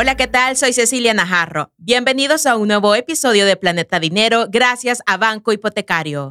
Hola, ¿qué tal? Soy Cecilia Najarro. Bienvenidos a un nuevo episodio de Planeta Dinero gracias a Banco Hipotecario.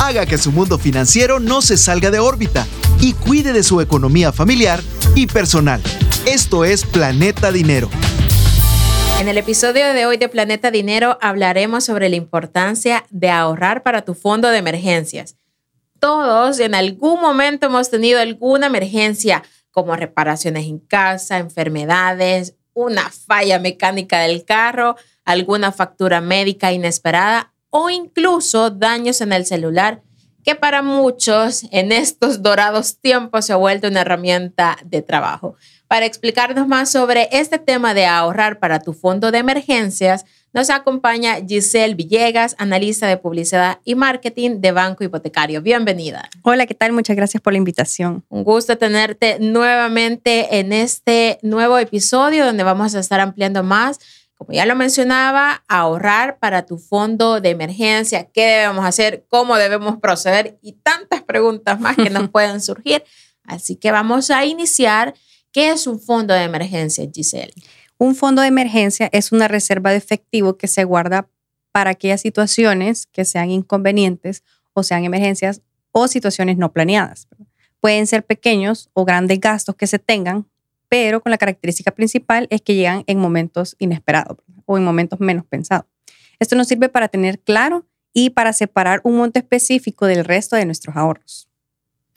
Haga que su mundo financiero no se salga de órbita y cuide de su economía familiar y personal. Esto es Planeta Dinero. En el episodio de hoy de Planeta Dinero hablaremos sobre la importancia de ahorrar para tu fondo de emergencias. Todos en algún momento hemos tenido alguna emergencia, como reparaciones en casa, enfermedades, una falla mecánica del carro, alguna factura médica inesperada o incluso daños en el celular, que para muchos en estos dorados tiempos se ha vuelto una herramienta de trabajo. Para explicarnos más sobre este tema de ahorrar para tu fondo de emergencias, nos acompaña Giselle Villegas, analista de publicidad y marketing de Banco Hipotecario. Bienvenida. Hola, ¿qué tal? Muchas gracias por la invitación. Un gusto tenerte nuevamente en este nuevo episodio donde vamos a estar ampliando más como ya lo mencionaba, ahorrar para tu fondo de emergencia, qué debemos hacer, cómo debemos proceder y tantas preguntas más que nos pueden surgir. Así que vamos a iniciar ¿Qué es un fondo de emergencia, Giselle? Un fondo de emergencia es una reserva de efectivo que se guarda para aquellas situaciones que sean inconvenientes o sean emergencias o situaciones no planeadas. Pueden ser pequeños o grandes gastos que se tengan, pero con la característica principal es que llegan en momentos inesperados o en momentos menos pensados. Esto nos sirve para tener claro y para separar un monto específico del resto de nuestros ahorros.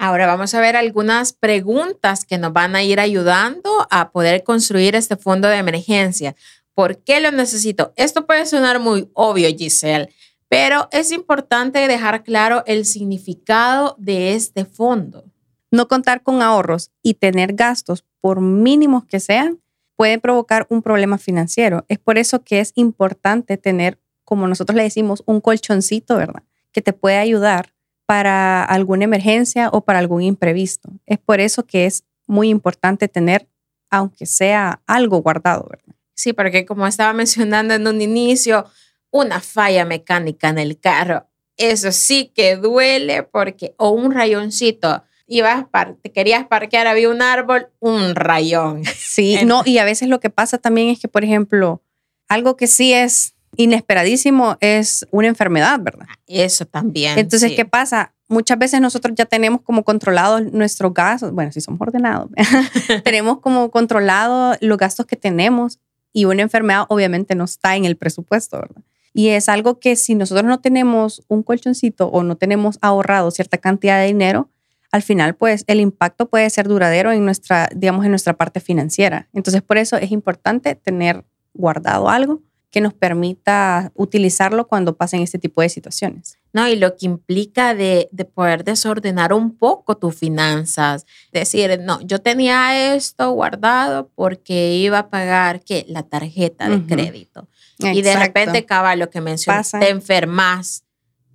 Ahora vamos a ver algunas preguntas que nos van a ir ayudando a poder construir este fondo de emergencia. ¿Por qué lo necesito? Esto puede sonar muy obvio, Giselle, pero es importante dejar claro el significado de este fondo. No contar con ahorros y tener gastos, por mínimos que sean, puede provocar un problema financiero. Es por eso que es importante tener, como nosotros le decimos, un colchoncito, ¿verdad? Que te puede ayudar para alguna emergencia o para algún imprevisto. Es por eso que es muy importante tener, aunque sea algo guardado, ¿verdad? Sí, porque como estaba mencionando en un inicio, una falla mecánica en el carro, eso sí que duele porque, o un rayoncito, ibas, te querías parquear, había un árbol, un rayón. Sí, no, y a veces lo que pasa también es que, por ejemplo, algo que sí es inesperadísimo es una enfermedad, ¿verdad? Eso también. Entonces, ¿qué pasa? Muchas veces nosotros ya tenemos como controlados nuestros gastos, bueno, si somos ordenados, tenemos como controlado los gastos que tenemos y una enfermedad obviamente no está en el presupuesto, ¿verdad? Y es algo que si nosotros no tenemos un colchoncito o no tenemos ahorrado cierta cantidad de dinero, al final pues el impacto puede ser duradero en nuestra, digamos, en nuestra parte financiera. Entonces por eso es importante tener guardado algo que nos permita utilizarlo cuando pasen este tipo de situaciones. No, y lo que implica de, poder desordenar un poco tus finanzas. Decir, no, yo tenía esto guardado porque iba a pagar ¿qué? la tarjeta de crédito. Y de repente, acaba lo que mencionas, te enfermas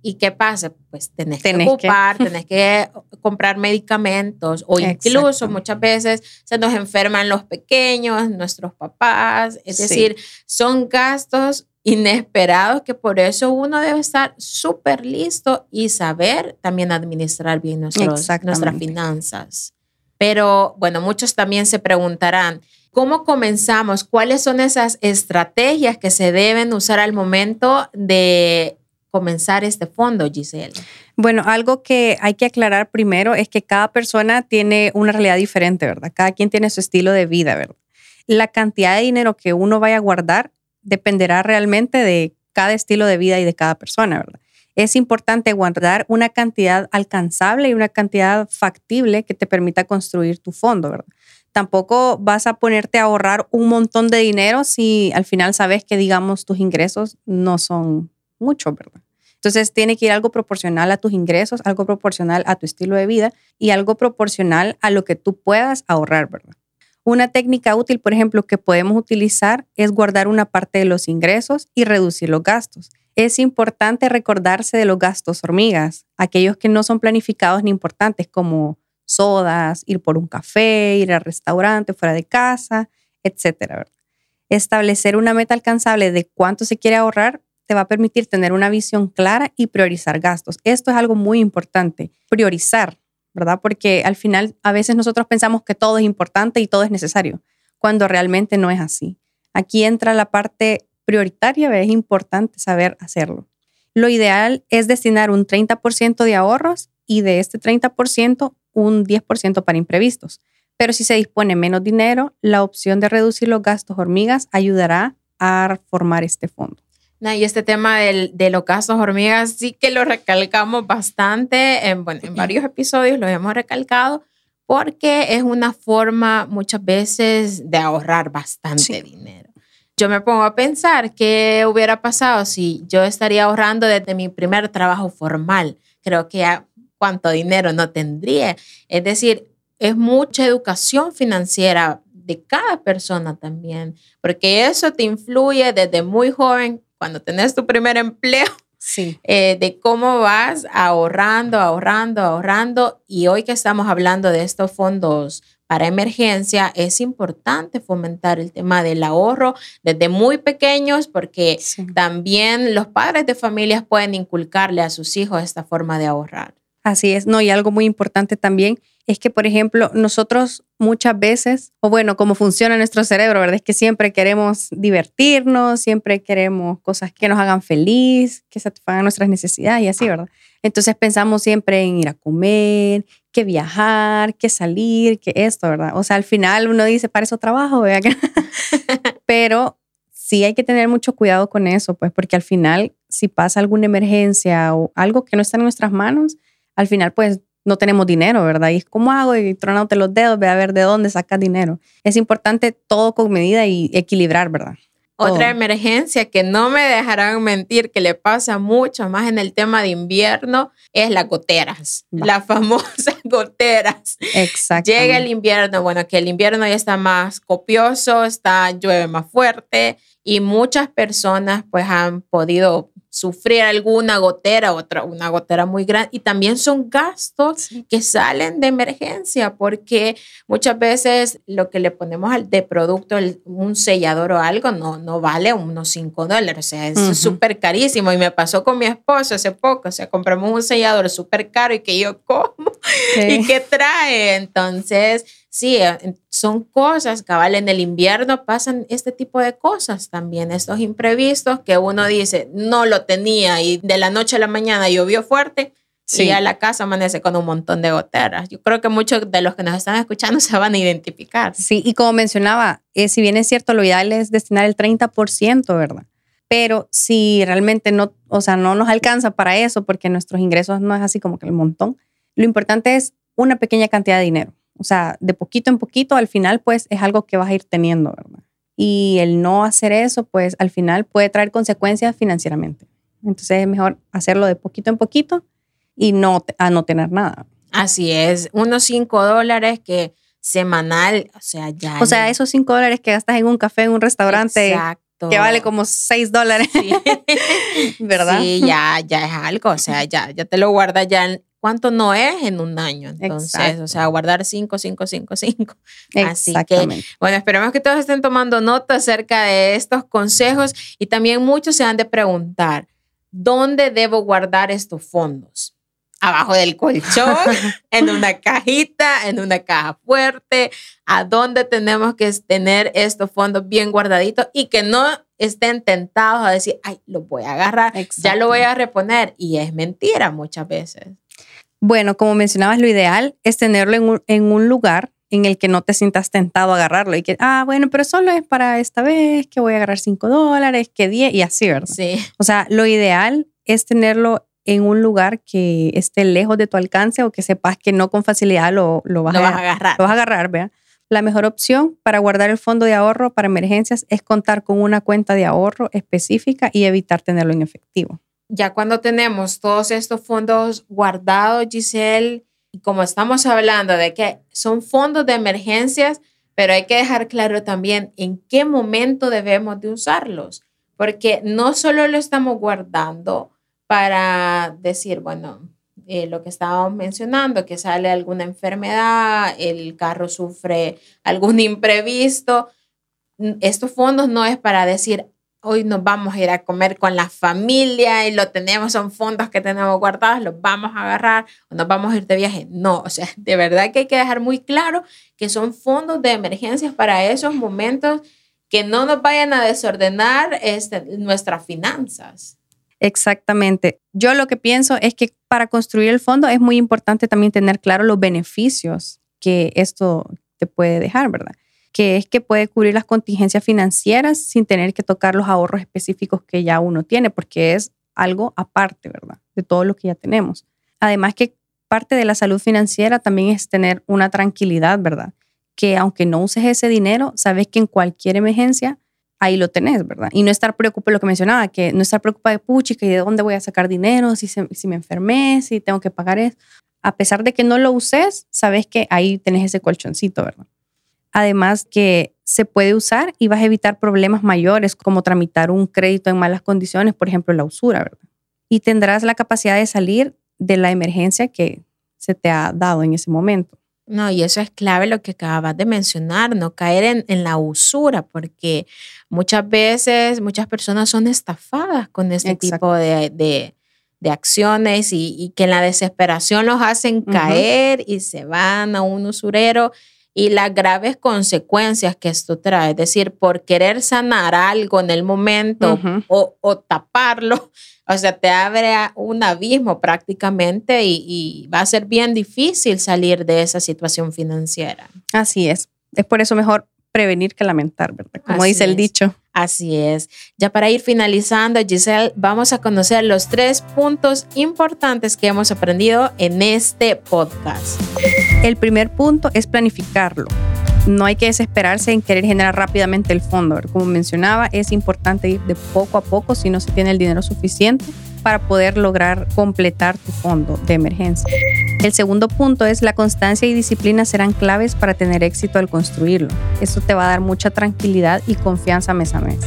¿Y qué pasa? Pues tenés, que ocupar, tenés que comprar medicamentos o incluso muchas veces se nos enferman los pequeños, nuestros papás. Es decir, son gastos inesperados que por eso uno debe estar súper listo y saber también administrar bien nuestras finanzas. Pero bueno, muchos también se preguntarán, ¿cómo comenzamos? ¿Cuáles son esas estrategias que se deben usar al momento de comenzar este fondo, Giselle? Bueno, algo que hay que aclarar primero es que cada persona tiene una realidad diferente, ¿verdad? Cada quien tiene su estilo de vida, ¿verdad? La cantidad de dinero que uno vaya a guardar dependerá realmente de cada estilo de vida y de cada persona, ¿verdad? Es importante guardar una cantidad alcanzable y una cantidad factible que te permita construir tu fondo, ¿verdad? Tampoco vas a ponerte a ahorrar un montón de dinero si al final sabes que, digamos, tus ingresos no son mucho, ¿verdad? Entonces tiene que ir algo proporcional a tus ingresos, algo proporcional a tu estilo de vida y algo proporcional a lo que tú puedas ahorrar, ¿verdad? Una técnica útil, por ejemplo, que podemos utilizar es guardar una parte de los ingresos y reducir los gastos. Es importante recordarse de los gastos hormigas, aquellos que no son planificados ni importantes, como sodas, ir por un café, ir al restaurante, fuera de casa, etcétera. Establecer una meta alcanzable de cuánto se quiere ahorrar te va a permitir tener una visión clara y priorizar gastos. Esto es algo muy importante, priorizar, ¿verdad? Porque al final a veces nosotros pensamos que todo es importante y todo es necesario, cuando realmente no es así. Aquí entra la parte prioritaria, es importante saber hacerlo. Lo ideal es destinar un 30% de ahorros y de este 30% un 10% para imprevistos. Pero si se dispone menos dinero, la opción de reducir los gastos hormigas ayudará a formar este fondo. Y este tema de los gastos hormigas sí que lo recalcamos bastante, en, bueno, en varios episodios lo hemos recalcado, porque es una forma muchas veces de ahorrar bastante dinero. Yo me pongo a pensar qué hubiera pasado si yo estaría ahorrando desde mi primer trabajo formal. Creo que cuánto dinero no tendría. Es decir, es mucha educación financiera de cada persona también, porque eso te influye desde muy joven, cuando tenés tu primer empleo, sí. Eh, de cómo vas ahorrando, ahorrando, ahorrando. Y hoy que estamos hablando de estos fondos para emergencia, es importante fomentar el tema del ahorro desde muy pequeños, porque también los padres de familias pueden inculcarle a sus hijos esta forma de ahorrar. Así es, no, y algo muy importante también es que, por ejemplo, nosotros muchas veces, o bueno, cómo funciona nuestro cerebro, ¿verdad? Es que siempre queremos divertirnos, siempre queremos cosas que nos hagan feliz, que satisfagan nuestras necesidades y así, ¿verdad? Entonces pensamos siempre en ir a comer, que viajar, que salir, que esto, ¿verdad? O sea, al final uno dice, para eso trabajo, ¿verdad? Pero sí hay que tener mucho cuidado con eso, pues, porque al final, si pasa alguna emergencia o algo que no está en nuestras manos, al final pues no tenemos dinero, ¿verdad? Y ¿cómo hago? Y tronándote los dedos, ve a ver de dónde sacas dinero. Es importante todo con medida y equilibrar, ¿verdad? Otra emergencia que no me dejarán mentir, que le pasa mucho más en el tema de invierno, es las goteras, las famosas goteras. Exacto. Llega el invierno, bueno, que el invierno ya está más copioso, está llueve más fuerte y muchas personas pues han podido sufrir alguna gotera, otra, una gotera muy grande. Y también son gastos que salen de emergencia, porque muchas veces lo que le ponemos al de producto, un sellador o algo, no, no vale unos 5 dólares. O sea, es súper carísimo. Y me pasó con mi esposo hace poco. O sea, compramos un sellador súper caro y que yo como. ¿Y qué trae? Entonces, sí, son cosas, cabal, en el invierno pasan este tipo de cosas también, estos imprevistos que uno dice, no lo tenía y de la noche a la mañana llovió fuerte. Y a la casa amanece con un montón de goteras. Yo creo que muchos de los que nos están escuchando se van a identificar. Sí, y como mencionaba, eh, si bien es cierto, lo ideal es destinar el 30%, ¿verdad? Pero si realmente no, o sea, no nos alcanza para eso, porque nuestros ingresos no es así como que el montón, lo importante es una pequeña cantidad de dinero. O sea, de poquito en poquito, al final, pues es algo que vas a ir teniendo, ¿verdad? Y el no hacer eso, pues al final puede traer consecuencias financieramente. Entonces es mejor hacerlo de poquito en poquito y no a no tener nada. Así es, unos 5 dólares que semanal, o sea, ya. O sea, esos 5 dólares que gastas en un café, en un restaurante. Exacto. Que vale como 6 dólares. Sí. ¿Verdad? Sí, ya, ya es algo. O sea, ya, ya te lo guardas ya cuánto no es en un año. Entonces, o sea, guardar 5, 5, 5, 5. Así que, bueno, esperemos que todos estén tomando nota acerca de estos consejos y también muchos se han de preguntar, ¿dónde debo guardar estos fondos? Abajo del colchón, en una cajita, en una caja fuerte, a dónde tenemos que tener estos fondos bien guardaditos y que no estén tentados a decir, ay, lo voy a agarrar, ya lo voy a reponer. Y es mentira muchas veces. Bueno, como mencionabas, lo ideal es tenerlo en un, lugar en el que no te sientas tentado a agarrarlo y que, ah, bueno, pero solo es para esta vez, que voy a agarrar 5 dólares, que 10 y así, ¿verdad? Sí. O sea, lo ideal es tenerlo en un lugar que esté lejos de tu alcance o que sepas que no con facilidad lo, lo, vas, a, agarrar. Lo vas a agarrar, ¿verdad? La mejor opción para guardar el fondo de ahorro para emergencias es contar con una cuenta de ahorro específica y evitar tenerlo en efectivo ya cuando tenemos todos estos fondos guardados, Giselle, y como estamos hablando de que son fondos de emergencias, pero hay que dejar claro también en qué momento debemos de usarlos, porque no solo lo estamos guardando para decir, bueno, eh, lo que estábamos mencionando, que sale alguna enfermedad, el carro sufre algún imprevisto. Estos fondos no es para decir, hoy nos vamos a ir a comer con la familia y lo tenemos, son fondos que tenemos guardados, los vamos a agarrar o nos vamos a ir de viaje. No, o sea, de verdad que hay que dejar muy claro que son fondos de emergencias para esos momentos que no nos vayan a desordenar este, nuestras finanzas. Exactamente. Yo lo que pienso es que para construir el fondo es muy importante también tener claro los beneficios que esto te puede dejar, ¿verdad? Que es que puede cubrir las contingencias financieras sin tener que tocar los ahorros específicos que ya uno tiene, porque es algo aparte, ¿verdad? De todo lo que ya tenemos. Además que parte de la salud financiera también es tener una tranquilidad, ¿verdad? Que aunque no uses ese dinero, sabes que en cualquier emergencia ahí lo tenés, ¿verdad? Y no estar preocupado, lo que mencionaba, que no estar preocupado de puchica y de dónde voy a sacar dinero, si, si me enfermé, si tengo que pagar eso. A pesar de que no lo uses, sabes que ahí tenés ese colchoncito, ¿verdad? Además que se puede usar y vas a evitar problemas mayores como tramitar un crédito en malas condiciones, por ejemplo, la usura, ¿verdad? Y tendrás la capacidad de salir de la emergencia que se te ha dado en ese momento. No, y eso es clave lo que acabas de mencionar, no caer en, la usura, porque muchas veces muchas personas son estafadas con este tipo de, acciones y, que en la desesperación los hacen caer y se van a un usurero y las graves consecuencias que esto trae. Es decir, por querer sanar algo en el momento o, o, taparlo, o sea, te abre un abismo prácticamente y, va a ser bien difícil salir de esa situación financiera. Así es. Es por eso mejor prevenir que lamentar, ¿verdad? Como dice el dicho. Así es. Ya para ir finalizando, Giselle, vamos a conocer los tres puntos importantes que hemos aprendido en este podcast. El primer punto es planificarlo. No hay que desesperarse en querer generar rápidamente el fondo. Como mencionaba, es importante ir de poco a poco si no se tiene el dinero suficiente para poder lograr completar tu fondo de emergencia. El segundo punto es la constancia y disciplina serán claves para tener éxito al construirlo. Esto te va a dar mucha tranquilidad y confianza mes a mes.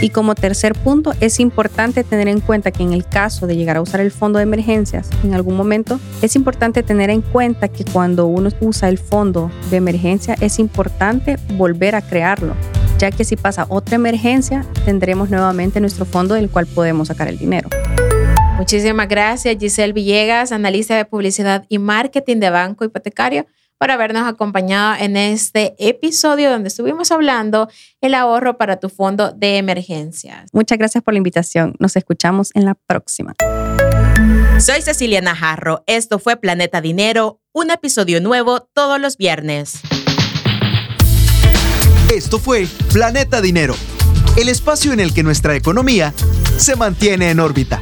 Y como tercer punto, es importante tener en cuenta que en el caso de llegar a usar el fondo de emergencias en algún momento, es importante tener en cuenta que cuando uno usa el fondo de emergencia es importante volver a crearlo ya que si pasa otra emergencia, tendremos nuevamente nuestro fondo del cual podemos sacar el dinero. Muchísimas gracias, Giselle Villegas, analista de publicidad y marketing de Banco Hipotecario, por habernos acompañado en este episodio donde estuvimos hablando el ahorro para tu fondo de emergencias. Muchas gracias por la invitación. Nos escuchamos en la próxima. Soy Cecilia Najarro. Esto fue Planeta Dinero, un episodio nuevo todos los viernes. Esto fue Planeta Dinero, el espacio en el que nuestra economía se mantiene en órbita.